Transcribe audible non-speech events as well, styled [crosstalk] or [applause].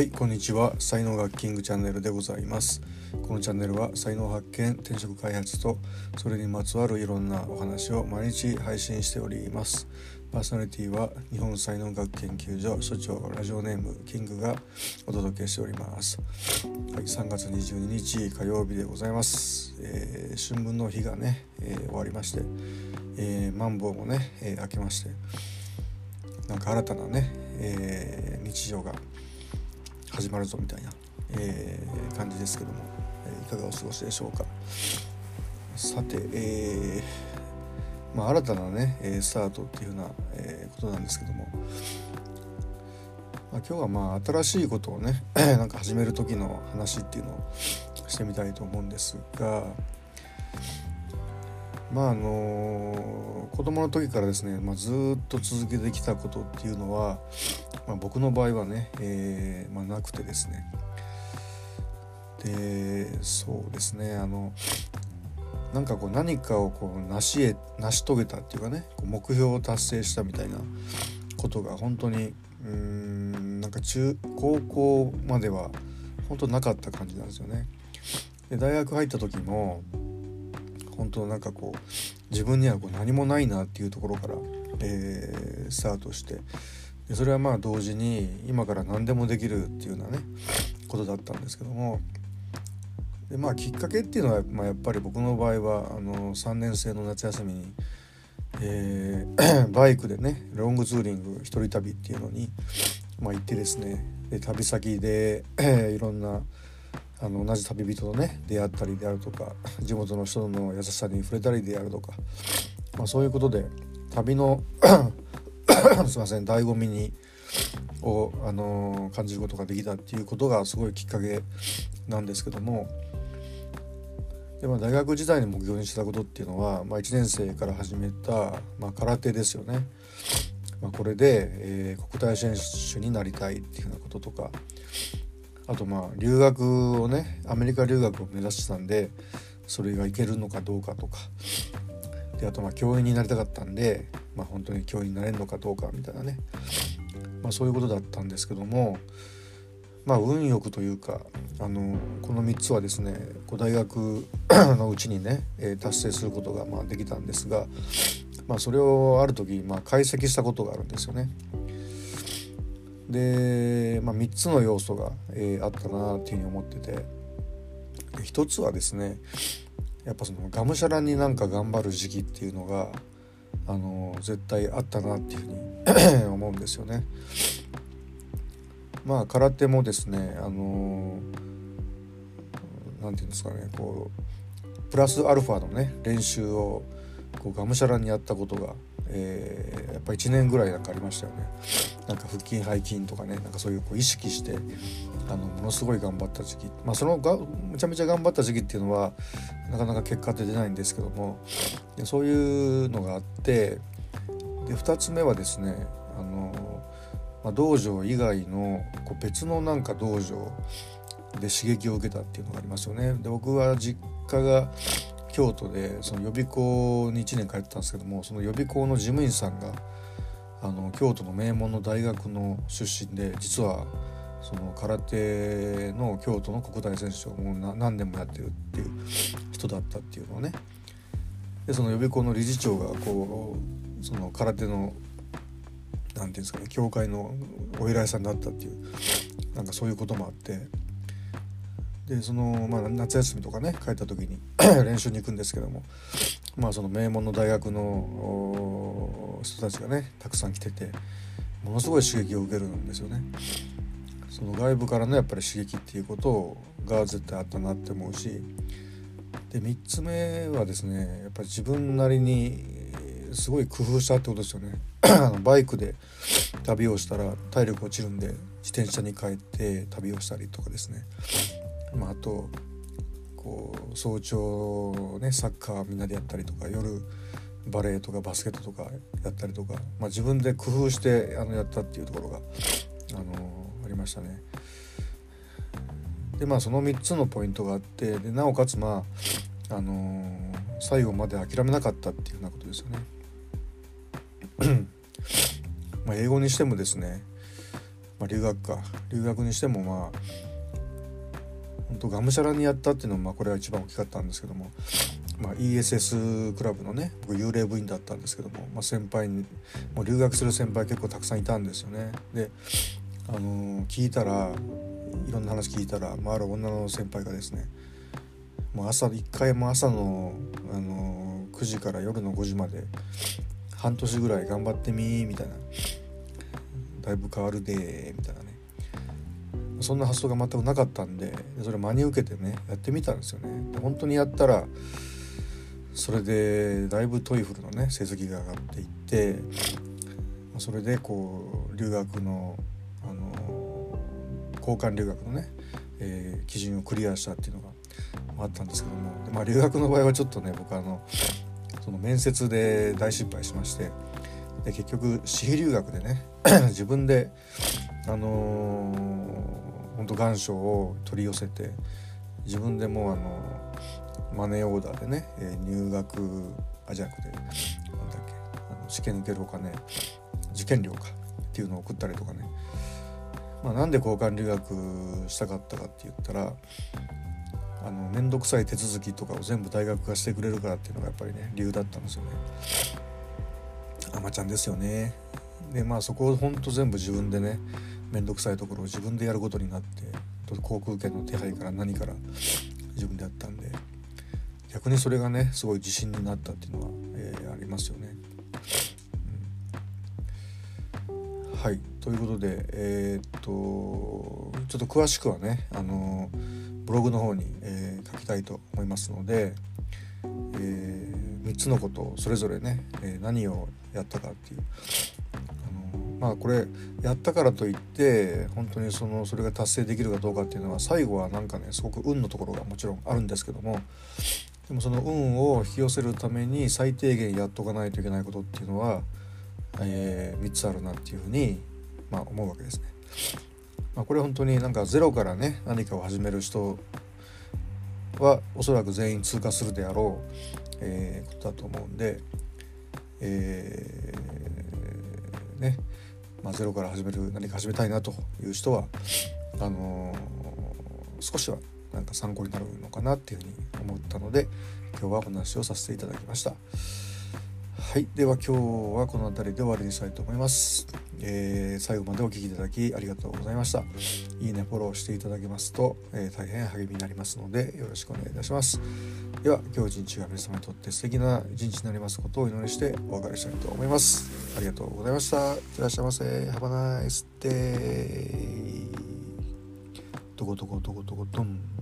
はいこんにちは。才能学キングチャンネルでございます。このチャンネルは才能発見転職開発とそれにまつわるいろんなお話を毎日配信しております。パーソナリティは日本才能学研究所所長ラジオネームキングがお届けしております。はい3月22日火曜日でございます、えー、春分の日がね、えー、終わりまして、えー、マンボウもね、えー、明けましてなんか新たなね、えー、日常が始まるぞみたいな、えー、感じですけども、え、いかがお過ごしでしょうか。さて、えー、まあ、新たなねえスタートっていうふうな、えことなんですけども、まあ、今日はまあ新しいことをね [clears throat] なんか始める時の話っていうのをしてみたいと思うんですがまああの子供の時からですね、まあ、ずっと続けてきたことっていうのは、まあ、僕の場合はね、えーまあ、なくてですねでそうですねあのなんかこう何かをこう成し得成し遂げたっていうかね目標を達成したみたいなことが本当にうんなんか中高校までは本当なかった感じなんですよね。で大学入った時も本当なんかこう自分にはこう何もないなっていうところから、えー、スタートしてでそれはまあ同時に今から何でもできるっていうようなねことだったんですけどもでまあきっかけっていうのは、まあ、やっぱり僕の場合はあの3年生の夏休みに、えー、[clears throat] バイクでねロングツーリング一人旅っていうのに、まあ、行ってですねで旅先で、[clears throat] いろんなあの同じ旅人とね出会ったりであるとか地元の人の優しさに触れたりであるとか、まあ、そういうことで旅の [coughs] すいません醍醐味にを、あのー、感じることができたっていうことがすごいきっかけなんですけどもで、まあ、大学時代に目標にしたことっていうのは、まあ、1年生から始めた、まあ、空手ですよね。まあ、これで、えー、国体選手になりたいっていうようなこととかあとまあ留学をねアメリカ留学を目指してたんでそれがいけるのかどうかとかであとまあ教員になりたかったんで、まあ、本当に教員になれるのかどうかみたいなね、まあ、そういうことだったんですけどもまあ運よくというかあのこの3つはですねこう大学 [coughs] のうちにね、達成することがまあできたんですが、まあ、それをある時、まあ、解析したことがあるんですよね。で、まあ、3つの要素が、えー、あったなっていうふうに思ってて1つはですねやっぱそのがむしゃらになんか頑張る時期っていうのがあの絶対あったなっていうふうに [clears throat] 思うんですよね。まあ空手もですねあの何て言うんですかねこうプラスアルファのね練習をこうがむしゃらにやったことがえー、やっぱ1年ぐらいなんかありましたよねなんか腹筋背筋とかねなんかそういうこう意識してあのものすごい頑張った時期まあそのがめちゃめちゃ頑張った時期っていうのはなかなか結果って出ないんですけどもでそういうのがあってで2つ目はですねあの、まあ、道場以外のこう別のなんか道場で刺激を受けたっていうのがありますよね。で僕は実家が京都でその予備校に1年通ってたんですけどもその予備校の事務員さんがあの京都の名門の大学の出身で実はその空手の京都の国体選手をもう何年もやってるっていう人だったっていうのをね。でその予備校の理事長がこうその空手の何て言うんですかね教会のお偉いさんだったっていうなんかそういうこともあって。でその、まあ、夏休みとかね帰った時に [clears throat] 練習に行くんですけどもまあその名門の大学の人たちがねたくさん来ててものすごい刺激を受けるんですよね。その外部からのやっぱり刺激っていうことが絶対あったなって思うしで3つ目はですねやっぱり自分なりにすごい工夫したってことですよね [clears throat] バイクで旅をしたら体力落ちるんで自転車に帰って旅をしたりとかですねまあ、あとこう早朝ねサッカーみんなでやったりとか夜バレーとかバスケットとかやったりとか、まあ、自分で工夫してあのやったっていうところが、あのー、ありましたね。でまあその3つのポイントがあってでなおかつまあ、あのー、最後まで諦めなかったっていうようなことですよね。ま英語にしてもですねまあ、留学か留学にしてもまあ本当がむしゃらにやったっていうのもまあこれは一番大きかったんですけども、まあ、ESS クラブのね僕幽霊部員だったんですけども、まあ、先輩にもう留学する先輩結構たくさんいたんですよね。であのー、聞いたらいろんな話聞いたら、まあ、ある女の先輩がですねもう朝一回も朝の、あのー、9時から夜の5時まで半年ぐらい頑張ってみみたいなだいぶ変わるでみたいなねそんな発想が全くなかったんでそれ真に受けてねやってみたんですよね。本当にやったらそれでだいぶトイフルのね成績が上がっていってそれでこう留学のあの交換留学のね、えー、基準をクリアしたっていうのがあったんですけどもまあ、留学の場合はちょっとね僕あのその面接で大失敗しましてで結局私費留学でね [clears throat] 自分であのー、本当願書を取り寄せて自分でもうあのマネーオーダーでね、え、入学あじゃなくてなんだっけあの試験受けるお金受験料かっていうのを送ったりとかねまあ、なんで交換留学したかったかって言ったらあの面倒くさい手続きとかを全部大学がしてくれるからっていうのがやっぱりね理由だったんですよね。あまちゃんですよね。でまあそこをほんと全部自分でね面倒くさいところを自分でやることになって航空券の手配から何から自分でやったんで逆にそれがねすごい自信になったっていうのは、えー、ありますよね。はいということでえー、っとちょっと詳しくはねあのブログの方に、えー、書きたいと思いますので、えー、3つのことをそれぞれね、えー、何をやったかっていうまあこれやったからといって本当にそのそれが達成できるかどうかっていうのは最後はなんかねすごく運のところがもちろんあるんですけどもでもその運を引き寄せるために最低限やっとかないといけないことっていうのはえー、3つあるなっていうふうに、まあ、思うわけですね。まあ、これ本当になんかゼロからね何かを始める人はおそらく全員通過するであろう、えー、ことだと思うんで、えー、ね、まあ、ゼロから始める何か始めたいなという人はあのー、少しはなんか参考になるのかなっていうふうに思ったので今日はお話をさせていただきました。はい。では今日はこの辺りで終わりにしたいと思います、えー、最後までお聴きいただきありがとうございました。いいねフォローしていただけますと、えー、大変励みになりますのでよろしくお願いいたします。では今日一日が皆様にとって素敵な一日になりますことをお祈りしてお別れしたいと思います。ありがとうございました。いってらっしゃいませ。Have a nice day どこどこどこどこどん。